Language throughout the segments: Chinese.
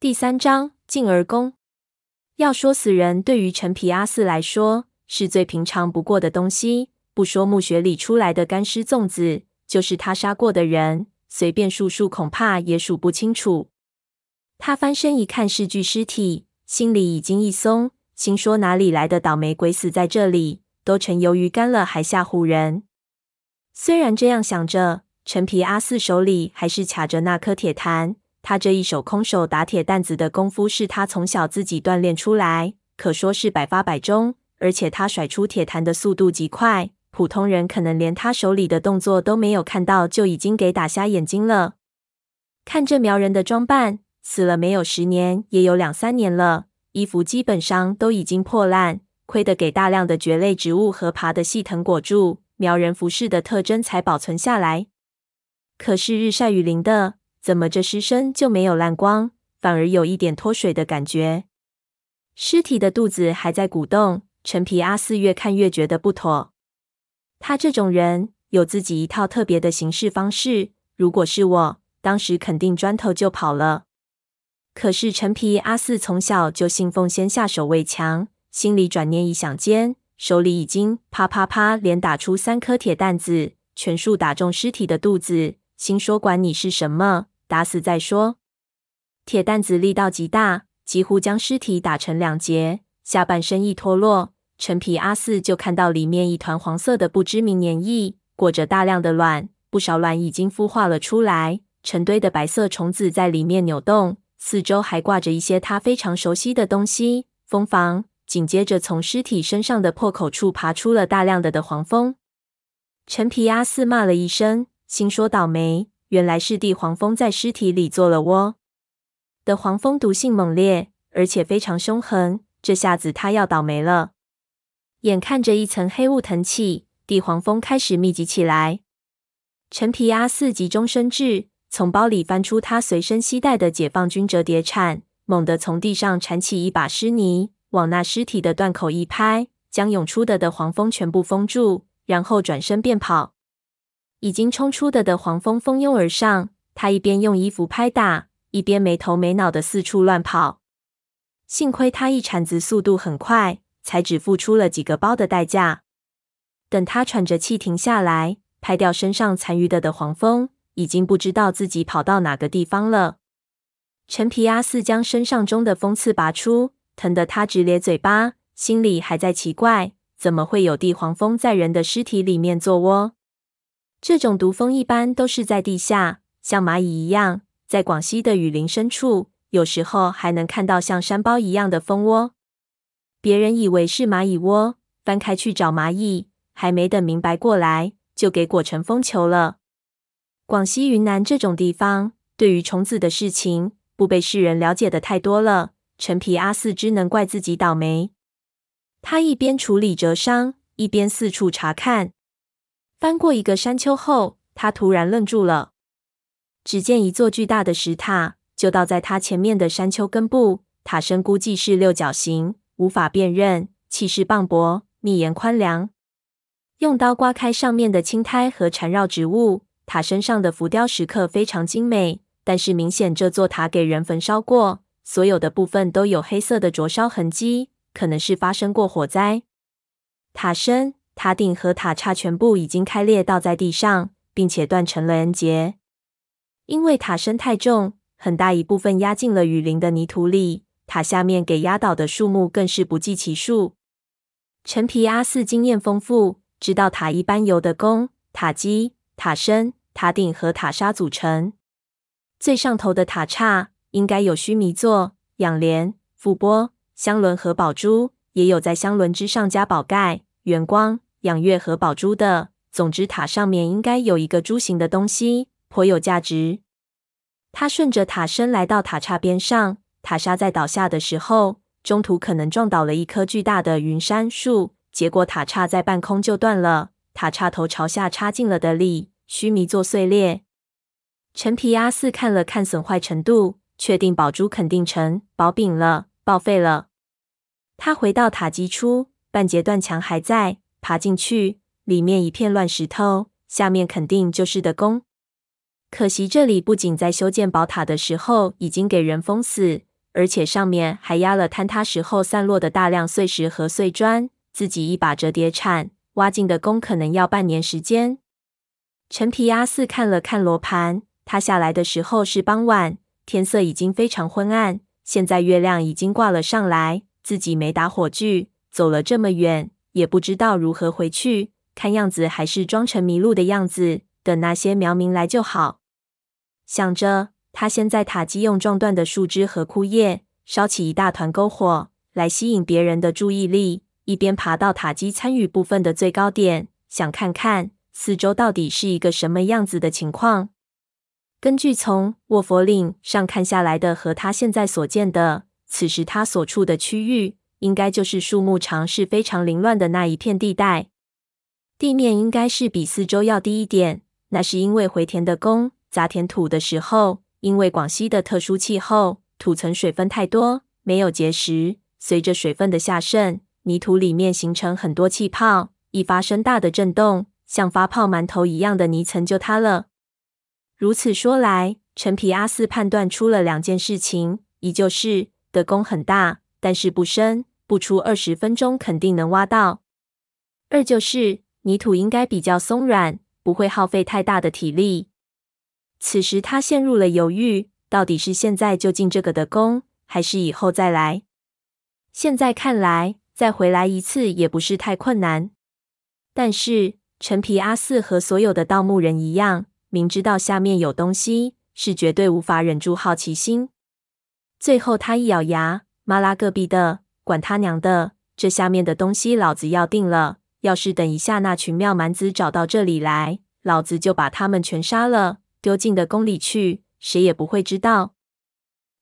第三章进而攻。要说死人对于陈皮阿四来说是最平常不过的东西，不说墓穴里出来的干尸粽子，就是他杀过的人，随便数数恐怕也数不清楚。他翻身一看是具尸体，心里已经一松，心说哪里来的倒霉鬼死在这里，都成鱿鱼干了还吓唬人。虽然这样想着，陈皮阿四手里还是卡着那颗铁弹。他这一手空手打铁担子的功夫，是他从小自己锻炼出来，可说是百发百中。而且他甩出铁弹的速度极快，普通人可能连他手里的动作都没有看到，就已经给打瞎眼睛了。看这苗人的装扮，死了没有十年，也有两三年了，衣服基本上都已经破烂，亏得给大量的蕨类植物和爬的细藤裹住，苗人服饰的特征才保存下来。可是日晒雨淋的。怎么这尸身就没有烂光，反而有一点脱水的感觉？尸体的肚子还在鼓动。陈皮阿四越看越觉得不妥。他这种人有自己一套特别的行事方式。如果是我，当时肯定砖头就跑了。可是陈皮阿四从小就信奉先下手为强，心里转念一想间，手里已经啪啪啪连打出三颗铁弹子，全数打中尸体的肚子。心说：管你是什么。打死再说。铁蛋子力道极大，几乎将尸体打成两截，下半身一脱落，陈皮阿四就看到里面一团黄色的不知名粘液，裹着大量的卵，不少卵已经孵化了出来，成堆的白色虫子在里面扭动，四周还挂着一些他非常熟悉的东西，蜂房。紧接着，从尸体身上的破口处爬出了大量的的黄蜂。陈皮阿四骂了一声，心说倒霉。原来是地黄蜂在尸体里做了窝。的黄蜂毒性猛烈，而且非常凶狠，这下子他要倒霉了。眼看着一层黑雾腾起，地黄蜂开始密集起来。陈皮阿四急中生智，从包里翻出他随身携带的解放军折叠铲，猛地从地上铲起一把湿泥，往那尸体的断口一拍，将涌出的的黄蜂全部封住，然后转身便跑。已经冲出的的黄蜂蜂拥而上，他一边用衣服拍打，一边没头没脑的四处乱跑。幸亏他一铲子速度很快，才只付出了几个包的代价。等他喘着气停下来，拍掉身上残余的的黄蜂，已经不知道自己跑到哪个地方了。陈皮阿四将身上中的蜂刺拔出，疼得他直咧嘴巴，心里还在奇怪，怎么会有地黄蜂在人的尸体里面做窝？这种毒蜂一般都是在地下，像蚂蚁一样，在广西的雨林深处，有时候还能看到像山包一样的蜂窝。别人以为是蚂蚁窝，翻开去找蚂蚁，还没等明白过来，就给裹成蜂球了。广西、云南这种地方，对于虫子的事情，不被世人了解的太多了。陈皮阿四只能怪自己倒霉。他一边处理蛰伤，一边四处查看。翻过一个山丘后，他突然愣住了。只见一座巨大的石塔就倒在他前面的山丘根部，塔身估计是六角形，无法辨认，气势磅礴，密檐宽梁。用刀刮开上面的青苔和缠绕植物，塔身上的浮雕石刻非常精美，但是明显这座塔给人焚烧过，所有的部分都有黑色的灼烧痕迹，可能是发生过火灾。塔身。塔顶和塔刹全部已经开裂，倒在地上，并且断成了 N 节。因为塔身太重，很大一部分压进了雨林的泥土里，塔下面给压倒的树木更是不计其数。陈皮阿四经验丰富，知道塔一般由的弓、塔基、塔身、塔顶和塔刹组成。最上头的塔刹应该有须弥座、仰莲、覆钵、香轮和宝珠，也有在香轮之上加宝盖、圆光。仰月和宝珠的，总之塔上面应该有一个珠形的东西，颇有价值。他顺着塔身来到塔刹边上，塔刹在倒下的时候，中途可能撞倒了一棵巨大的云杉树，结果塔刹在半空就断了，塔刹头朝下插进了的里，须弥座碎裂。陈皮阿四看了看损坏程度，确定宝珠肯定成薄饼了，报废了。他回到塔基处，半截断墙还在。爬进去，里面一片乱石头，下面肯定就是的宫。可惜这里不仅在修建宝塔的时候已经给人封死，而且上面还压了坍塌时候散落的大量碎石和碎砖。自己一把折叠铲挖进的工，可能要半年时间。陈皮阿四看了看罗盘，他下来的时候是傍晚，天色已经非常昏暗。现在月亮已经挂了上来，自己没打火炬，走了这么远，也不知道如何回去。看样子还是装成迷路的样子，等那些苗民来就好。想着，他先在塔基用撞断的树枝和枯叶烧起一大团篝火，来吸引别人的注意力。一边爬到塔基参与部分的最高点，想看看四周到底是一个什么样子的情况。根据从卧佛岭上看下来的和他现在所见的，此时他所处的区域，应该就是树木长势非常凌乱的那一片地带。地面应该是比四周要低一点，那是因为回填的工砸填土的时候，因为广西的特殊气候，土层水分太多，没有结实，随着水分的下渗。泥土里面形成很多气泡，一发生大的震动，像发泡馒头一样的泥层就塌了。如此说来，陈皮阿四判断出了两件事情：一就是的工很大，但是不深，不出二十分钟肯定能挖到；二就是泥土应该比较松软，不会耗费太大的体力。此时他陷入了犹豫，到底是现在就进这个的宫，还是以后再来？现在看来。再回来一次也不是太困难，但是陈皮阿四和所有的盗墓人一样，明知道下面有东西，是绝对无法忍住好奇心。最后他一咬牙，妈拉个逼的，管他娘的，这下面的东西老子要定了。要是等一下那群妙蛮子找到这里来，老子就把他们全杀了，丢进的宫里去，谁也不会知道。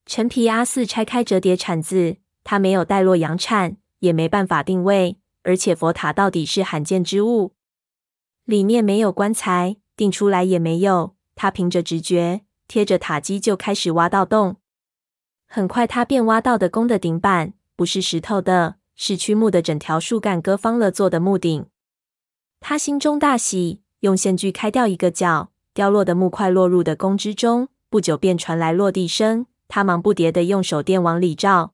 陈皮阿四拆开折叠铲子，他没有带洛阳铲。也没办法定位，而且佛塔到底是罕见之物，里面没有棺材，定出来也没有。他凭着直觉，贴着塔基就开始挖到洞。很快，他便挖到的宫的顶板不是石头的，是曲木的整条树干割方了做的木顶。他心中大喜，用线锯开掉一个角，掉落的木块落入的宫之中。不久便传来落地声，他忙不迭地用手电往里照。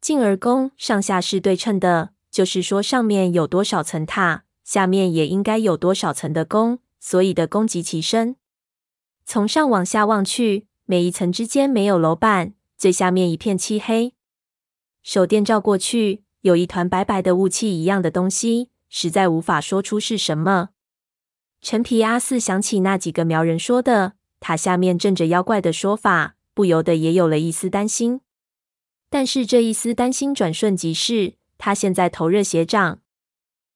进而宫上下是对称的，就是说上面有多少层塔，下面也应该有多少层的宫，所以的宫极其深。从上往下望去，每一层之间没有楼板，最下面一片漆黑。手电照过去，有一团白白的雾气一样的东西，实在无法说出是什么。陈皮阿四想起那几个苗人说的塔下面镇着妖怪的说法，不由得也有了一丝担心。但是这一丝担心转瞬即逝，他现在头热血涨，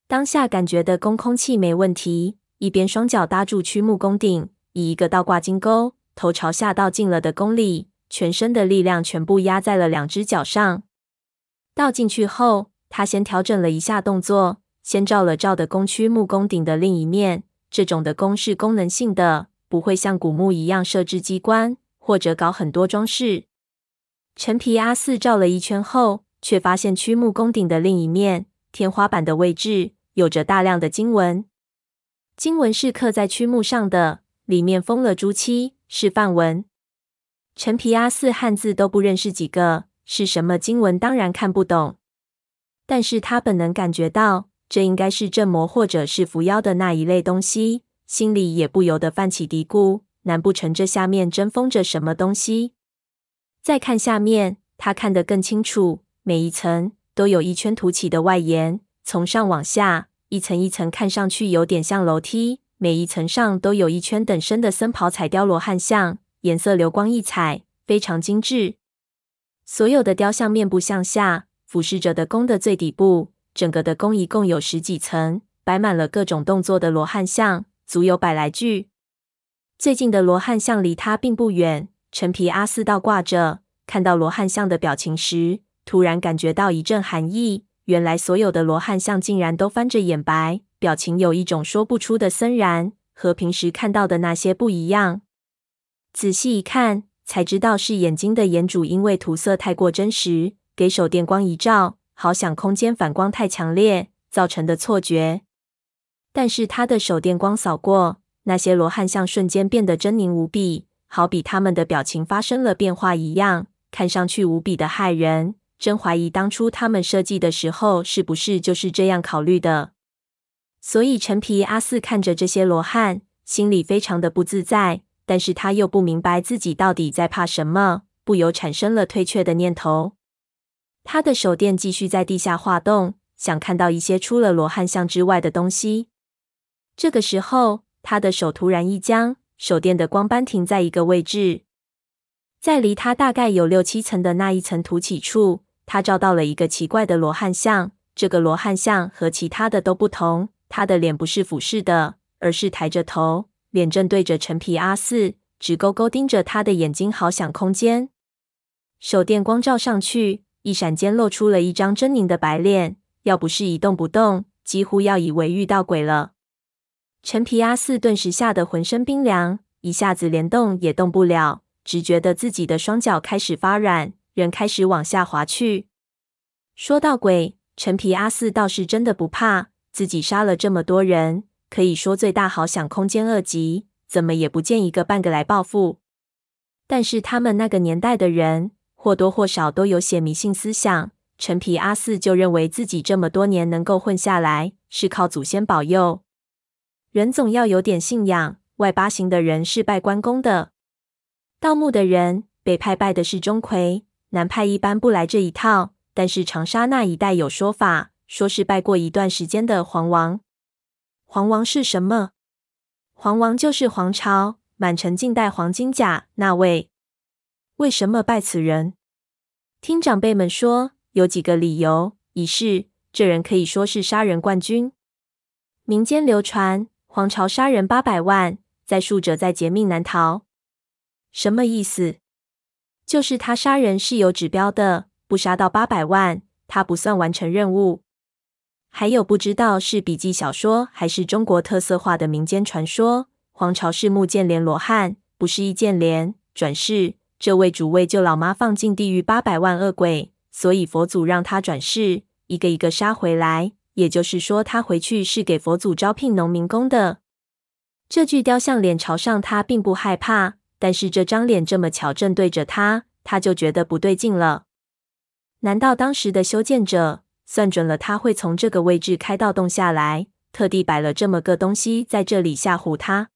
当下感觉的宫空气没问题，一边双脚搭住曲木宫顶，以一个倒挂金钩，头朝下倒进了的宫里，全身的力量全部压在了两只脚上。倒进去后，他先调整了一下动作，先照了照的宫曲木宫顶的另一面。这种的宫是功能性的，不会像古墓一样设置机关或者搞很多装饰。陈皮阿四照了一圈后，却发现曲木宫顶的另一面天花板的位置有着大量的经文，经文是刻在曲木上的，里面封了朱漆，是梵文。陈皮阿四汉字都不认识几个，是什么经文当然看不懂，但是他本能感觉到这应该是镇魔或者是伏妖的那一类东西，心里也不由得泛起嘀咕：难不成这下面真封着什么东西？再看下面，他看得更清楚。每一层都有一圈凸起的外檐，从上往下，一层一层，看上去有点像楼梯。每一层上都有一圈等身的僧袍彩雕罗汉像，颜色流光溢彩，非常精致。所有的雕像面部向下俯视着的宫的最底部，整个的宫一共有十几层，摆满了各种动作的罗汉像，足有百来具。最近的罗汉像离他并不远。陈皮阿四倒挂着，看到罗汉像的表情时，突然感觉到一阵寒意。原来所有的罗汉像竟然都翻着眼白，表情有一种说不出的森然，和平时看到的那些不一样。仔细一看，才知道是眼睛的眼主因为涂色太过真实，给手电光一照，好像空间反光太强烈造成的错觉。但是他的手电光扫过，那些罗汉像瞬间变得狰狞无比。好比他们的表情发生了变化一样，看上去无比的骇人。真怀疑当初他们设计的时候，是不是就是这样考虑的。所以陈皮阿四看着这些罗汉，心里非常的不自在，但是他又不明白自己到底在怕什么，不由产生了退却的念头。他的手电继续在地下滑动，想看到一些除了罗汉像之外的东西。这个时候，他的手突然一僵，手电的光斑停在一个位置，在离他大概有六七层的那一层凸起处，他照到了一个奇怪的罗汉像。这个罗汉像和其他的都不同，他的脸不是俯视的，而是抬着头，脸正对着陈皮阿四，直勾勾盯着他的眼睛，好想空间。手电光照上去，一闪间露出了一张狰狞的白脸，要不是一动不动，几乎要以为遇到鬼了。陈皮阿四顿时吓得浑身冰凉，一下子连动也动不了，只觉得自己的双脚开始发软，人开始往下滑去。说到鬼，陈皮阿四倒是真的不怕，自己杀了这么多人，可以说最大好享空间恶极，怎么也不见一个半个来报复。但是他们那个年代的人，或多或少都有些迷信思想。陈皮阿四就认为自己这么多年能够混下来，是靠祖先保佑。人总要有点信仰，外八行的人是拜关公的，盗墓的人北派拜的是钟馗，南派一般不来这一套。但是长沙那一带有说法，说是拜过一段时间的黄王。黄王是什么？黄王就是黄巢满城尽带黄金甲那位。为什么拜此人？听长辈们说，有几个理由：一是这人可以说是杀人冠军，民间流传。黄巢杀人八百万，在数者在劫命难逃。什么意思？就是他杀人是有指标的，不杀到八百万，他不算完成任务。还有不知道是笔记小说还是中国特色化的民间传说，皇朝是目犍连罗汉，不是易建联。转世，这位主位救老妈放进地狱八百万恶鬼，所以佛祖让他转世，一个一个杀回来。也就是说，他回去是给佛祖招聘农民工的。这具雕像脸朝上，他并不害怕，但是这张脸这么巧正对着他，他就觉得不对劲了。难道当时的修建者算准了他会从这个位置开到洞下来，特地摆了这么个东西在这里吓唬他？